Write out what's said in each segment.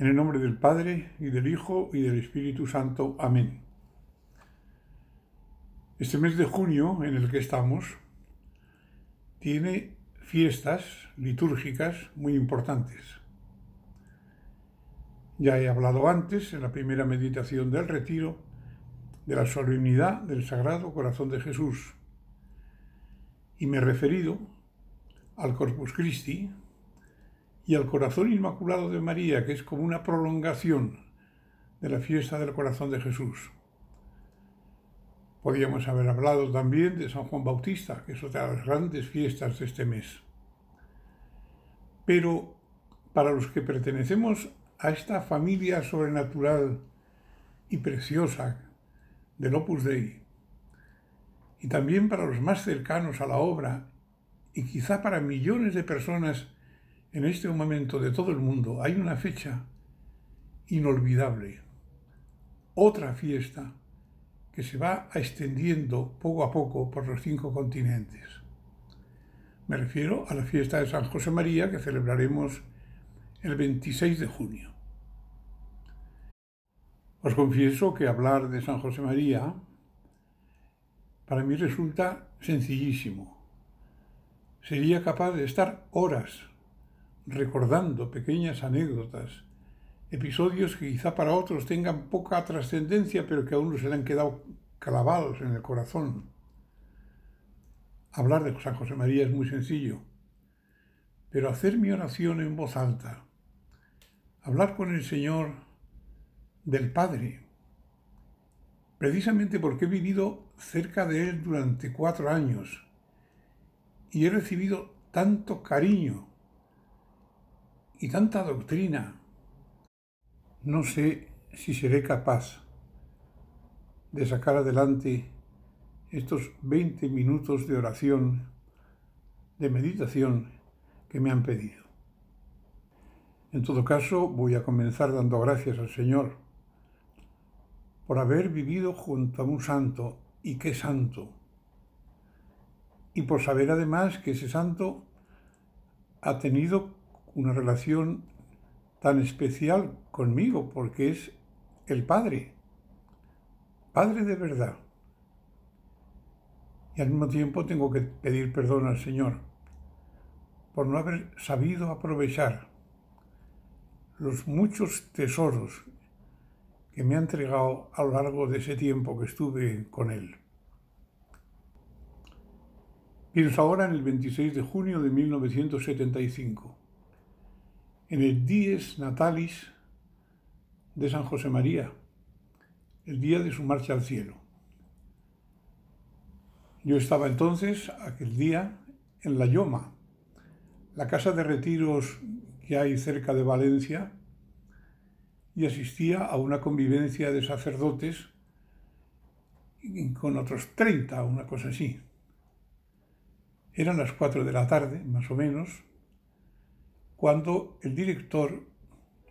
En el nombre del Padre, y del Hijo, y del Espíritu Santo. Amén. Este mes de junio en el que estamos tiene fiestas litúrgicas muy importantes. Ya he hablado antes, en la primera meditación del retiro, de la solemnidad del Sagrado Corazón de Jesús, y me he referido al Corpus Christi, y al corazón inmaculado de María, que es como una prolongación de la fiesta del corazón de Jesús. Podríamos haber hablado también de San Juan Bautista, que es otra de las grandes fiestas de este mes. Pero para los que pertenecemos a esta familia sobrenatural y preciosa del Opus Dei, y también para los más cercanos a la obra, y quizá para millones de personas en este momento de todo el mundo hay una fecha inolvidable, otra fiesta que se va extendiendo poco a poco por los cinco continentes. Me refiero a la fiesta de San José María que celebraremos el 26 de junio. Os confieso que hablar de San José María para mí resulta sencillísimo. Sería capaz de estar horas recordando pequeñas anécdotas, episodios que quizá para otros tengan poca trascendencia, pero que a uno se le han quedado clavados en el corazón. Hablar de San José María es muy sencillo, pero hacer mi oración en voz alta, hablar con el Señor del Padre, precisamente porque he vivido cerca de Él durante cuatro años y he recibido tanto cariño y tanta doctrina. No sé si seré capaz de sacar adelante estos 20 minutos de oración, de meditación que me han pedido. En todo caso, voy a comenzar dando gracias al Señor por haber vivido junto a un santo, y qué santo, y por saber además que ese santo ha tenido una relación tan especial conmigo porque es el Padre, Padre de verdad. Y al mismo tiempo tengo que pedir perdón al Señor por no haber sabido aprovechar los muchos tesoros que me ha entregado a lo largo de ese tiempo que estuve con Él. Pienso ahora en el 26 de junio de 1975 en el Dies Natalis de San José María, el día de su marcha al cielo. Yo estaba entonces, aquel día, en La Yoma, la casa de retiros que hay cerca de Valencia, y asistía a una convivencia de sacerdotes con otros 30, una cosa así. Eran las 4 de la tarde, más o menos, cuando el director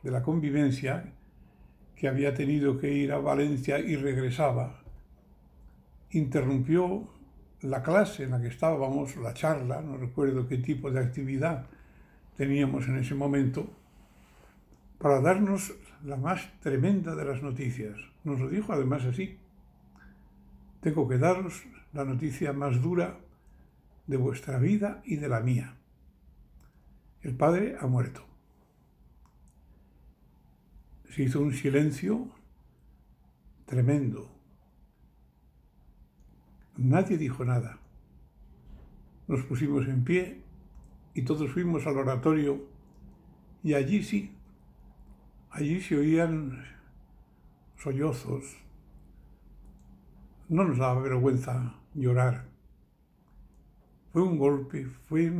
de la convivencia, que había tenido que ir a Valencia y regresaba, interrumpió la clase en la que estábamos, la charla, no recuerdo qué tipo de actividad teníamos en ese momento, para darnos la más tremenda de las noticias. Nos lo dijo además así. Tengo que daros la noticia más dura de vuestra vida y de la mía. El padre ha muerto. Se hizo un silencio tremendo. Nadie dijo nada. Nos pusimos en pie y todos fuimos al oratorio y allí sí, allí se oían sollozos. No nos daba vergüenza llorar. Fue un golpe, fue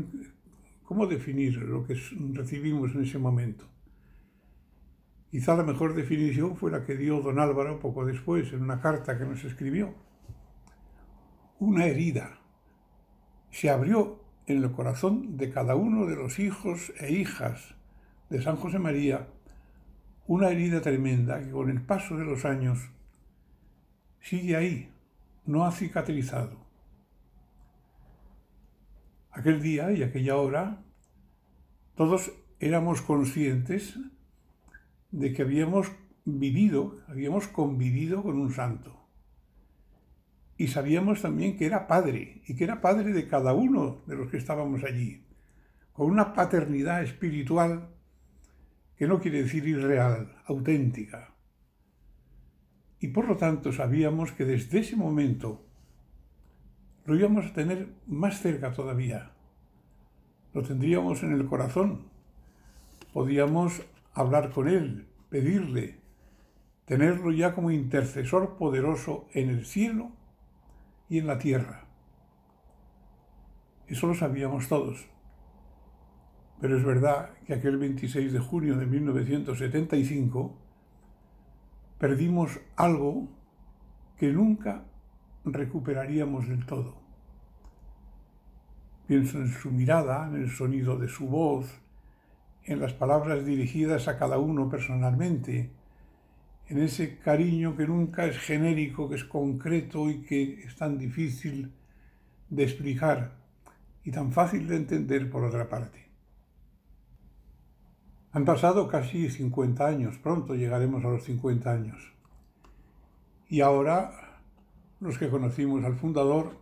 ¿Cómo definir lo que recibimos en ese momento? Quizá la mejor definición fue la que dio don Álvaro poco después en una carta que nos escribió. Una herida se abrió en el corazón de cada uno de los hijos e hijas de San José María, una herida tremenda que con el paso de los años sigue ahí, no ha cicatrizado aquel día y aquella hora, todos éramos conscientes de que habíamos vivido, habíamos convivido con un santo. Y sabíamos también que era padre, y que era padre de cada uno de los que estábamos allí, con una paternidad espiritual que no quiere decir irreal, auténtica. Y por lo tanto sabíamos que desde ese momento lo íbamos a tener más cerca todavía. Lo tendríamos en el corazón. Podíamos hablar con Él, pedirle, tenerlo ya como intercesor poderoso en el cielo y en la tierra. Eso lo sabíamos todos. Pero es verdad que aquel 26 de junio de 1975 perdimos algo que nunca recuperaríamos del todo. Pienso en su mirada, en el sonido de su voz, en las palabras dirigidas a cada uno personalmente, en ese cariño que nunca es genérico, que es concreto y que es tan difícil de explicar y tan fácil de entender por otra parte. Han pasado casi 50 años, pronto llegaremos a los 50 años. Y ahora los que conocimos al fundador,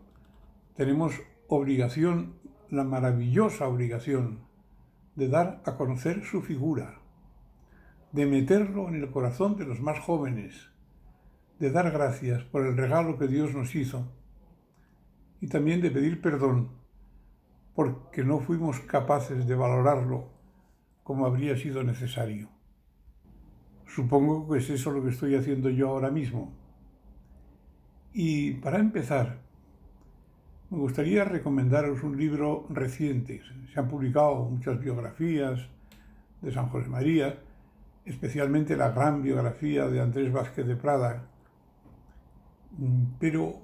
tenemos obligación, la maravillosa obligación, de dar a conocer su figura, de meterlo en el corazón de los más jóvenes, de dar gracias por el regalo que Dios nos hizo y también de pedir perdón porque no fuimos capaces de valorarlo como habría sido necesario. Supongo que es eso lo que estoy haciendo yo ahora mismo y para empezar, me gustaría recomendaros un libro reciente. Se han publicado muchas biografías de San José María, especialmente la gran biografía de Andrés Vázquez de Prada. Pero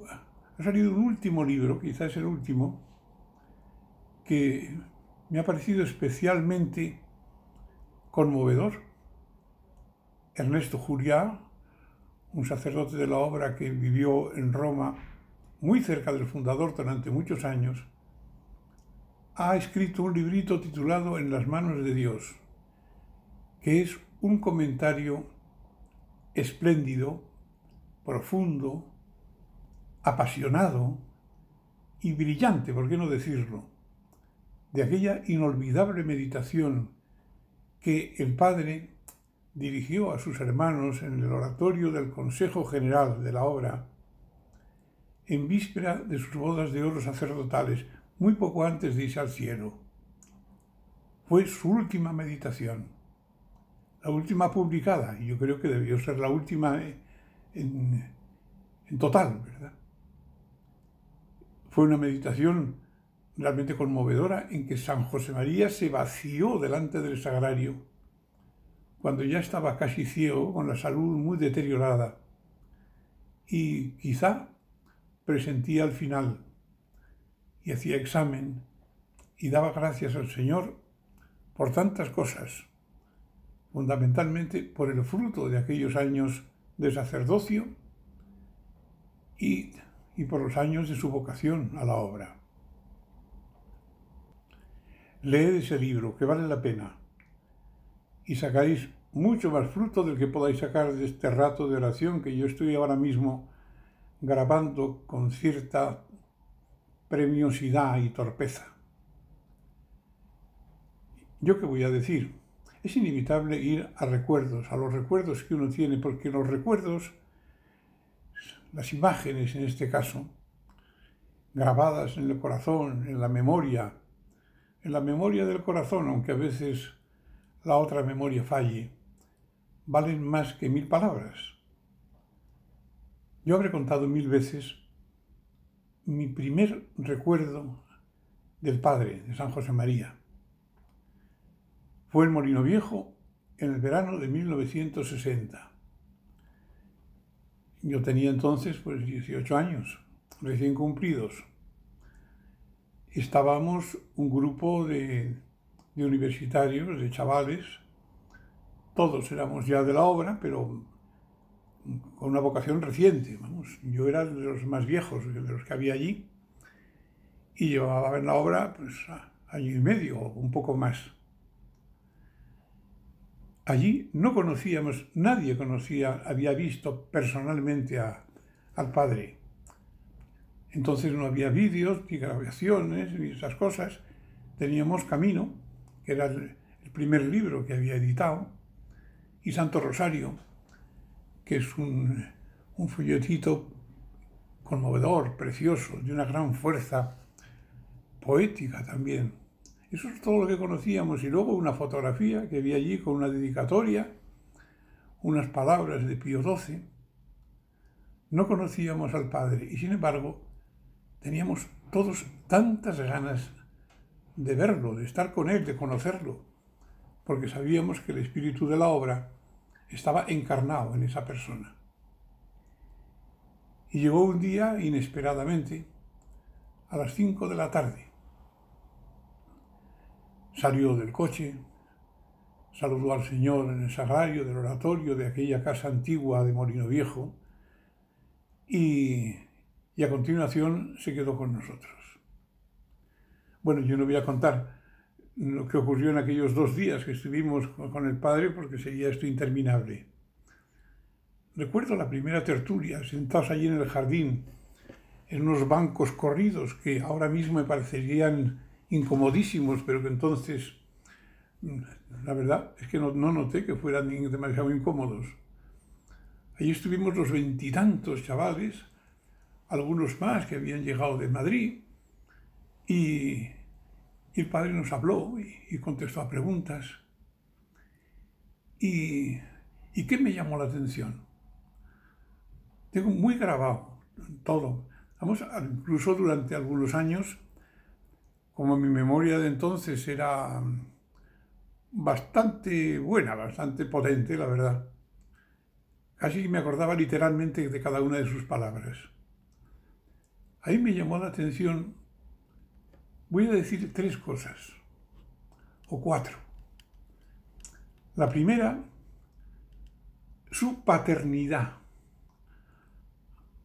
ha salido un último libro, quizás el último, que me ha parecido especialmente conmovedor. Ernesto Juriá, un sacerdote de la obra que vivió en Roma, muy cerca del fundador durante muchos años, ha escrito un librito titulado En las manos de Dios, que es un comentario espléndido, profundo, apasionado y brillante, ¿por qué no decirlo?, de aquella inolvidable meditación que el Padre dirigió a sus hermanos en el oratorio del Consejo General de la obra en víspera de sus bodas de oro sacerdotales, muy poco antes de irse al cielo. Fue su última meditación, la última publicada, y yo creo que debió ser la última en, en total, ¿verdad? Fue una meditación realmente conmovedora en que San José María se vació delante del sagrario cuando ya estaba casi ciego, con la salud muy deteriorada, y quizá presentía el final, y hacía examen, y daba gracias al Señor por tantas cosas, fundamentalmente por el fruto de aquellos años de sacerdocio y, y por los años de su vocación a la obra. Leed ese libro, que vale la pena y sacaréis mucho más fruto del que podáis sacar de este rato de oración que yo estoy ahora mismo grabando con cierta premiosidad y torpeza. ¿Yo qué voy a decir? Es inevitable ir a recuerdos, a los recuerdos que uno tiene, porque los recuerdos, las imágenes en este caso, grabadas en el corazón, en la memoria, en la memoria del corazón, aunque a veces la otra memoria falle, valen más que mil palabras. Yo habré contado mil veces mi primer recuerdo del Padre, de San José María. Fue en Molino Viejo en el verano de 1960. Yo tenía entonces pues 18 años, recién cumplidos. Estábamos un grupo de universitarios, de chavales, todos éramos ya de la obra, pero con una vocación reciente, vamos. Yo era de los más viejos, de los que había allí, y llevaba en la obra pues año y medio un poco más. Allí no conocíamos, nadie conocía, había visto personalmente al Padre. Entonces no había vídeos, ni grabaciones, ni esas cosas. Teníamos Camino, que era el, primer libro que había editado, y Santo Rosario, que es un, un folletito conmovedor, precioso, de una gran fuerza poética también. Eso es todo lo que conocíamos y luego una fotografía que vi allí con una dedicatoria, unas palabras de Pío XII. No conocíamos al Padre y sin embargo teníamos todos tantas ganas de verlo, de estar con Él, de conocerlo, porque sabíamos que el espíritu de la obra estaba encarnado en esa persona. Y llegó un día, inesperadamente, a las cinco de la tarde. Salió del coche, saludó al Señor en el sagrario del oratorio de aquella casa antigua de Molino Viejo y, y a continuación se quedó con nosotros. Bueno, yo no voy a contar lo que ocurrió en aquellos dos días que estuvimos con el Padre porque sería esto interminable. Recuerdo la primera tertulia, sentados allí en el jardín, en unos bancos corridos que ahora mismo me parecerían incomodísimos, pero que entonces, la verdad es que no, noté que fueran demasiado incómodos. Allí estuvimos los veintitantos chavales, algunos más que habían llegado de Madrid, y, el padre nos habló y, contestó a preguntas. Y, ¿Y qué me llamó la atención? Tengo muy grabado todo. Vamos, incluso durante algunos años, como mi memoria de entonces era bastante buena, bastante potente, la verdad. Casi me acordaba literalmente de cada una de sus palabras. Ahí me llamó la atención, voy a decir tres cosas, o cuatro. La primera, su paternidad.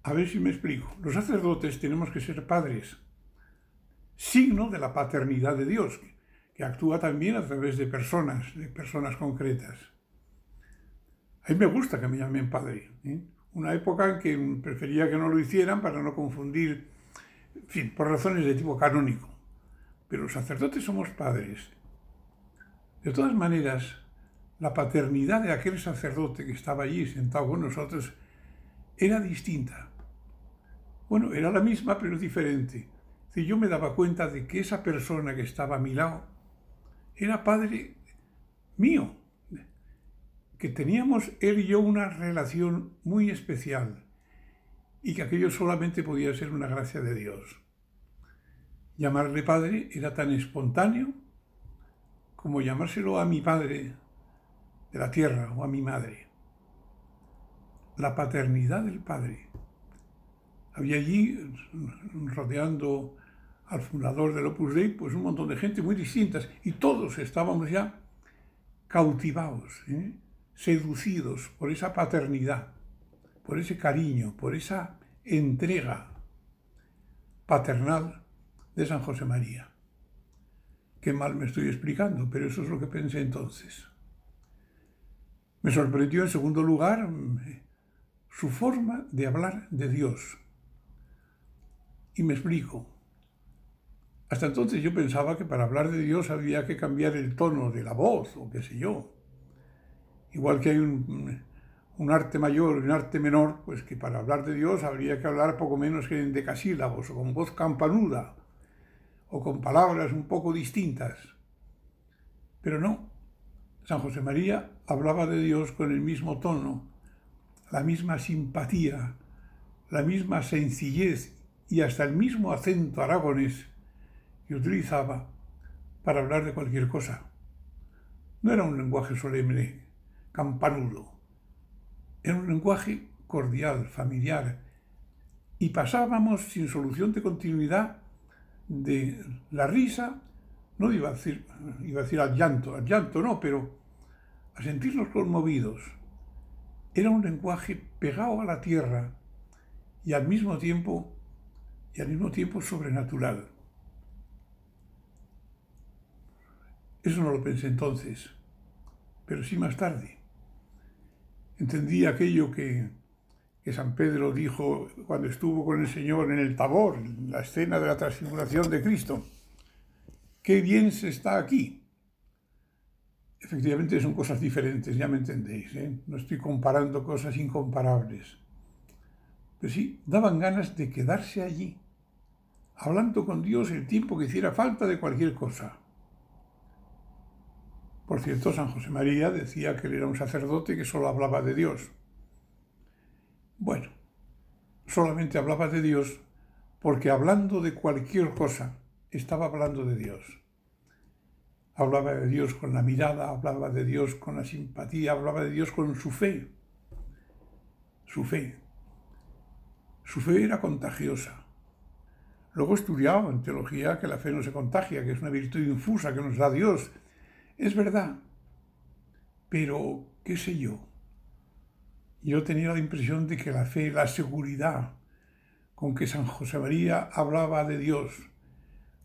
A ver si me explico. Los sacerdotes tenemos que ser padres, signo de la paternidad de Dios, que actúa también a través de personas, de personas concretas. A mí me gusta que me llamen padre. ¿eh? Una época en que prefería que no lo hicieran para no confundir, por razones de tipo canónico. Pero los sacerdotes somos padres. De todas maneras, la paternidad de aquel sacerdote que estaba allí sentado con nosotros era distinta. Bueno, era la misma, pero diferente. Si yo me daba cuenta de que esa persona que estaba a mi lado era padre mío, que teníamos él y yo una relación muy especial y que aquello solamente podía ser una gracia de Dios. Llamarle padre era tan espontáneo como llamárselo a mi padre de la tierra o a mi madre. La paternidad del padre había allí, rodeando al fundador del Opus Dei, pues un montón de gente muy distintas, y todos estábamos ya cautivados, ¿eh? seducidos por esa paternidad, por ese cariño, por esa entrega paternal de San José María. Qué mal me estoy explicando, pero eso es lo que pensé entonces. Me sorprendió en segundo lugar su forma de hablar de Dios y me explico. Hasta entonces yo pensaba que para hablar de Dios había que cambiar el tono de la voz o qué sé yo. Igual que hay un, arte mayor y un arte menor, pues que para hablar de Dios habría que hablar poco menos que en decasílabos o con voz campanuda o con palabras un poco distintas. Pero no, San José María hablaba de Dios con el mismo tono, la misma simpatía, la misma sencillez y hasta el mismo acento aragonés que utilizaba para hablar de cualquier cosa. No era un lenguaje solemne, campanudo. Era un lenguaje cordial, familiar, y pasábamos sin solución de continuidad de la risa, no iba a decir, iba a decir al llanto, al llanto no, pero a sentirnos conmovidos. Era un lenguaje pegado a la tierra y al mismo tiempo y al mismo tiempo sobrenatural. Eso no lo pensé entonces. pero sí más tarde. Entendí aquello que, que San Pedro dijo cuando estuvo con el Señor en el Tabor, en la escena de la transfiguración de Cristo. Qué bien se está aquí. Efectivamente son cosas diferentes, ya me entendéis. ¿eh? No estoy comparando cosas incomparables. Pero sí, daban ganas de quedarse allí, hablando con Dios el tiempo que hiciera falta de cualquier cosa. Por cierto, San José María decía que él era un sacerdote que solo hablaba de Dios. Bueno, solamente hablaba de Dios porque hablando de cualquier cosa estaba hablando de Dios. Hablaba de Dios con la mirada, hablaba de Dios con la simpatía, hablaba de Dios con su fe. Su fe. Su fe era contagiosa. Luego estudiaba en teología que la fe no se contagia, que es una virtud infusa que nos da Dios. Es verdad. Pero, qué sé yo. Yo tenía la impresión de que la fe, la seguridad con que San José María hablaba de Dios,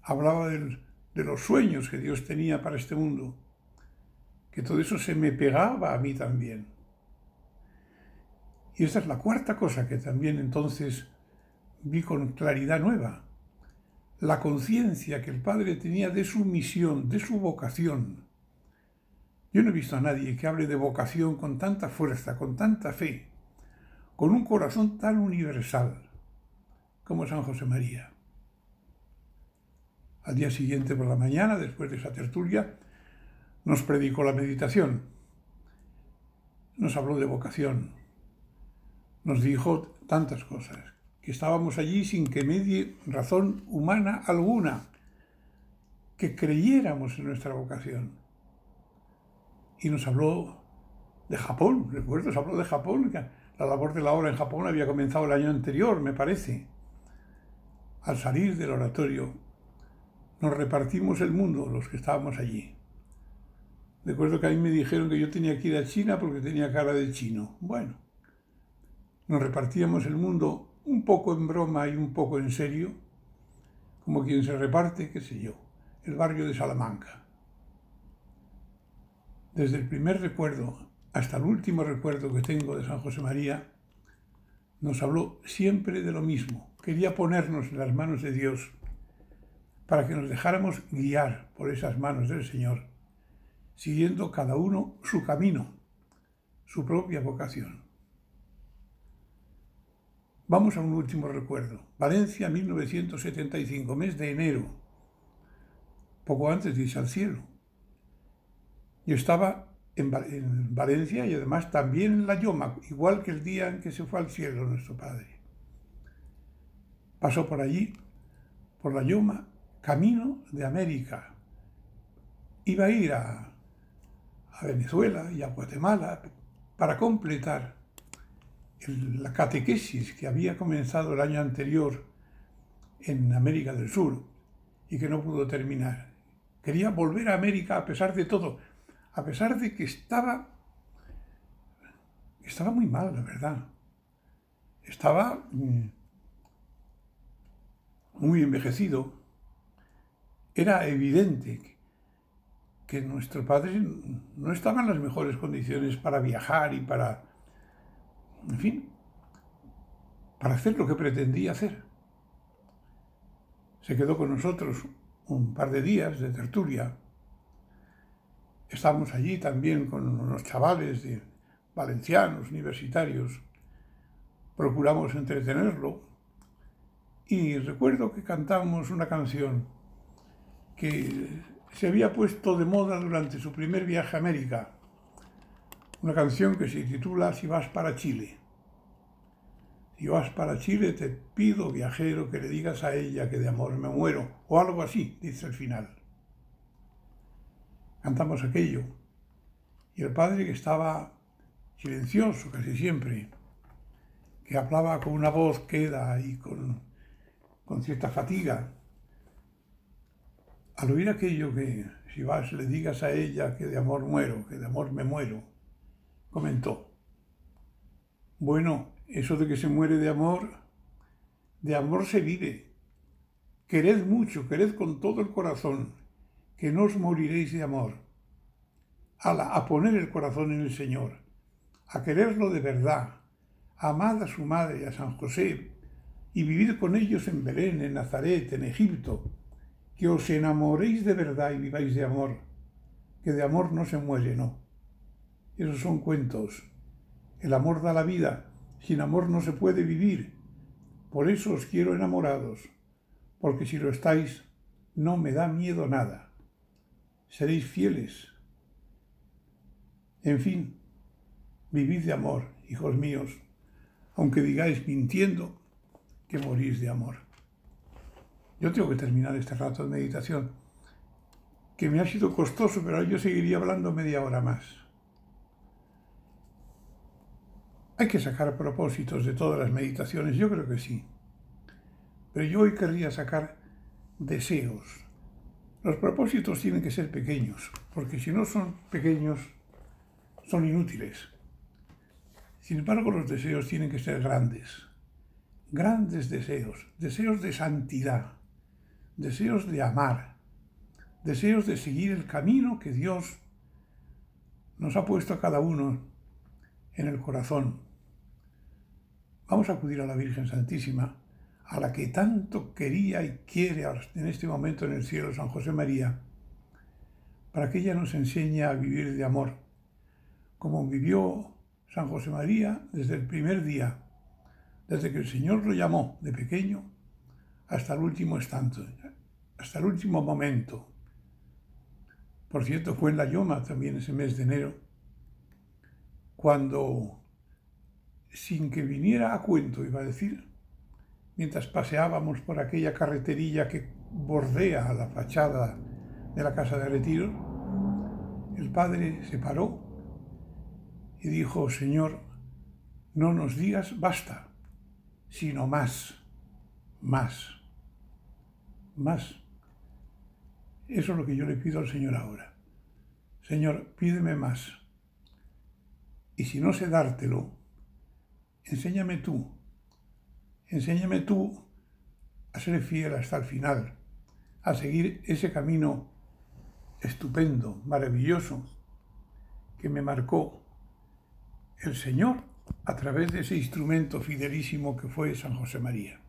hablaba de los sueños que Dios tenía para este mundo, que todo eso se me pegaba a mí también. Y esta es la cuarta cosa que también entonces vi con claridad nueva, la conciencia que el Padre tenía de su misión, de su vocación. Yo no he visto a nadie que hable de vocación con tanta fuerza, con tanta fe, con un corazón tan universal como San José María. Al día siguiente por la mañana, después de esa tertulia, nos predicó la meditación. Nos habló de vocación. Nos dijo tantas cosas, que estábamos allí sin que medie razón humana alguna, que creyéramos en nuestra vocación. Y nos habló de Japón, recuerdo, se habló de Japón, la labor de la obra en Japón había comenzado el año anterior, me parece. Al salir del oratorio nos repartimos el mundo, los que estábamos allí. Recuerdo que a mí me dijeron que yo tenía que ir a China porque tenía cara de chino. Bueno, nos repartíamos el mundo un poco en broma y un poco en serio, como quien se reparte, qué sé yo, el barrio de Salamanca. Desde el primer recuerdo hasta el último recuerdo que tengo de San José María, nos habló siempre de lo mismo. Quería ponernos en las manos de Dios para que nos dejáramos guiar por esas manos del Señor, siguiendo cada uno su camino, su propia vocación. Vamos a un último recuerdo. Valencia, 1975, mes de enero, poco antes de irse al cielo. Yo estaba en, Valencia y además también en La Yoma, igual que el día en que se fue al cielo nuestro Padre. Pasó por allí, por La Yoma, camino de América. Iba a ir a, Venezuela y a Guatemala para completar la catequesis que había comenzado el año anterior en América del Sur y que no pudo terminar. Quería volver a América a pesar de todo, a pesar de que estaba, estaba muy mal, la verdad. Estaba mm, muy envejecido, era evidente que nuestro padre no estaba en las mejores condiciones para viajar y para, en fin, para hacer lo que pretendía hacer. Se quedó con nosotros un par de días de tertulia. Estábamos allí también con unos chavales de valencianos, universitarios. Procuramos entretenerlo y recuerdo que cantamos una canción que se había puesto de moda durante su primer viaje a América, una canción que se titula Si vas para Chile. Si vas para Chile te pido, viajero, que le digas a ella que de amor me muero, o algo así, dice el final. Cantamos aquello, y el padre que estaba silencioso casi siempre, que hablaba con una voz queda y con, con cierta fatiga, al oír aquello que si vas le digas a ella que de amor muero, que de amor me muero, comentó, bueno, eso de que se muere de amor, de amor se vive. Quered mucho, quered con todo el corazón, que no os moriréis de amor. a, poner el corazón en el Señor, a quererlo de verdad, amad a su madre, a San José, y vivir con ellos en Belén, en Nazaret, en Egipto, que os enamoréis de verdad y viváis de amor, que de amor no se muere, no. Esos son cuentos. El amor da la vida, sin amor no se puede vivir. Por eso os quiero enamorados, porque si lo estáis, no me da miedo nada. Seréis fieles, en fin, vivid de amor, hijos míos, aunque digáis mintiendo que morís de amor. Yo tengo que terminar este rato de meditación, que me ha sido costoso, pero yo seguiría hablando media hora más. Hay que sacar propósitos de todas las meditaciones, yo creo que sí. Pero yo hoy querría sacar deseos. Los propósitos tienen que ser pequeños, porque si no son pequeños, son inútiles. Sin embargo, los deseos tienen que ser grandes, grandes deseos, deseos de santidad, deseos de amar, deseos de seguir el camino que Dios nos ha puesto a cada uno en el corazón. Vamos a acudir a la Virgen Santísima, a la que tanto quería y quiere en este momento en el cielo San José María, para que ella nos enseñe a vivir de amor como vivió San José María desde el primer día, desde que el Señor lo llamó de pequeño hasta el último instante, hasta el último momento. Por cierto, fue en la Yoma también ese mes de enero, cuando, sin que viniera a cuento, iba a decir, mientras paseábamos por aquella carreterilla que bordea la fachada de la casa de retiro, el padre se paró y dijo, Señor, no nos digas basta, sino más, más, más. Eso es lo que yo le pido al Señor ahora. Señor, pídeme más. Y si no sé dártelo, enséñame tú. Enséñame tú a ser fiel hasta el final, a seguir ese camino estupendo, maravilloso, que me marcó el Señor a través de ese instrumento fidelísimo que fue San José María.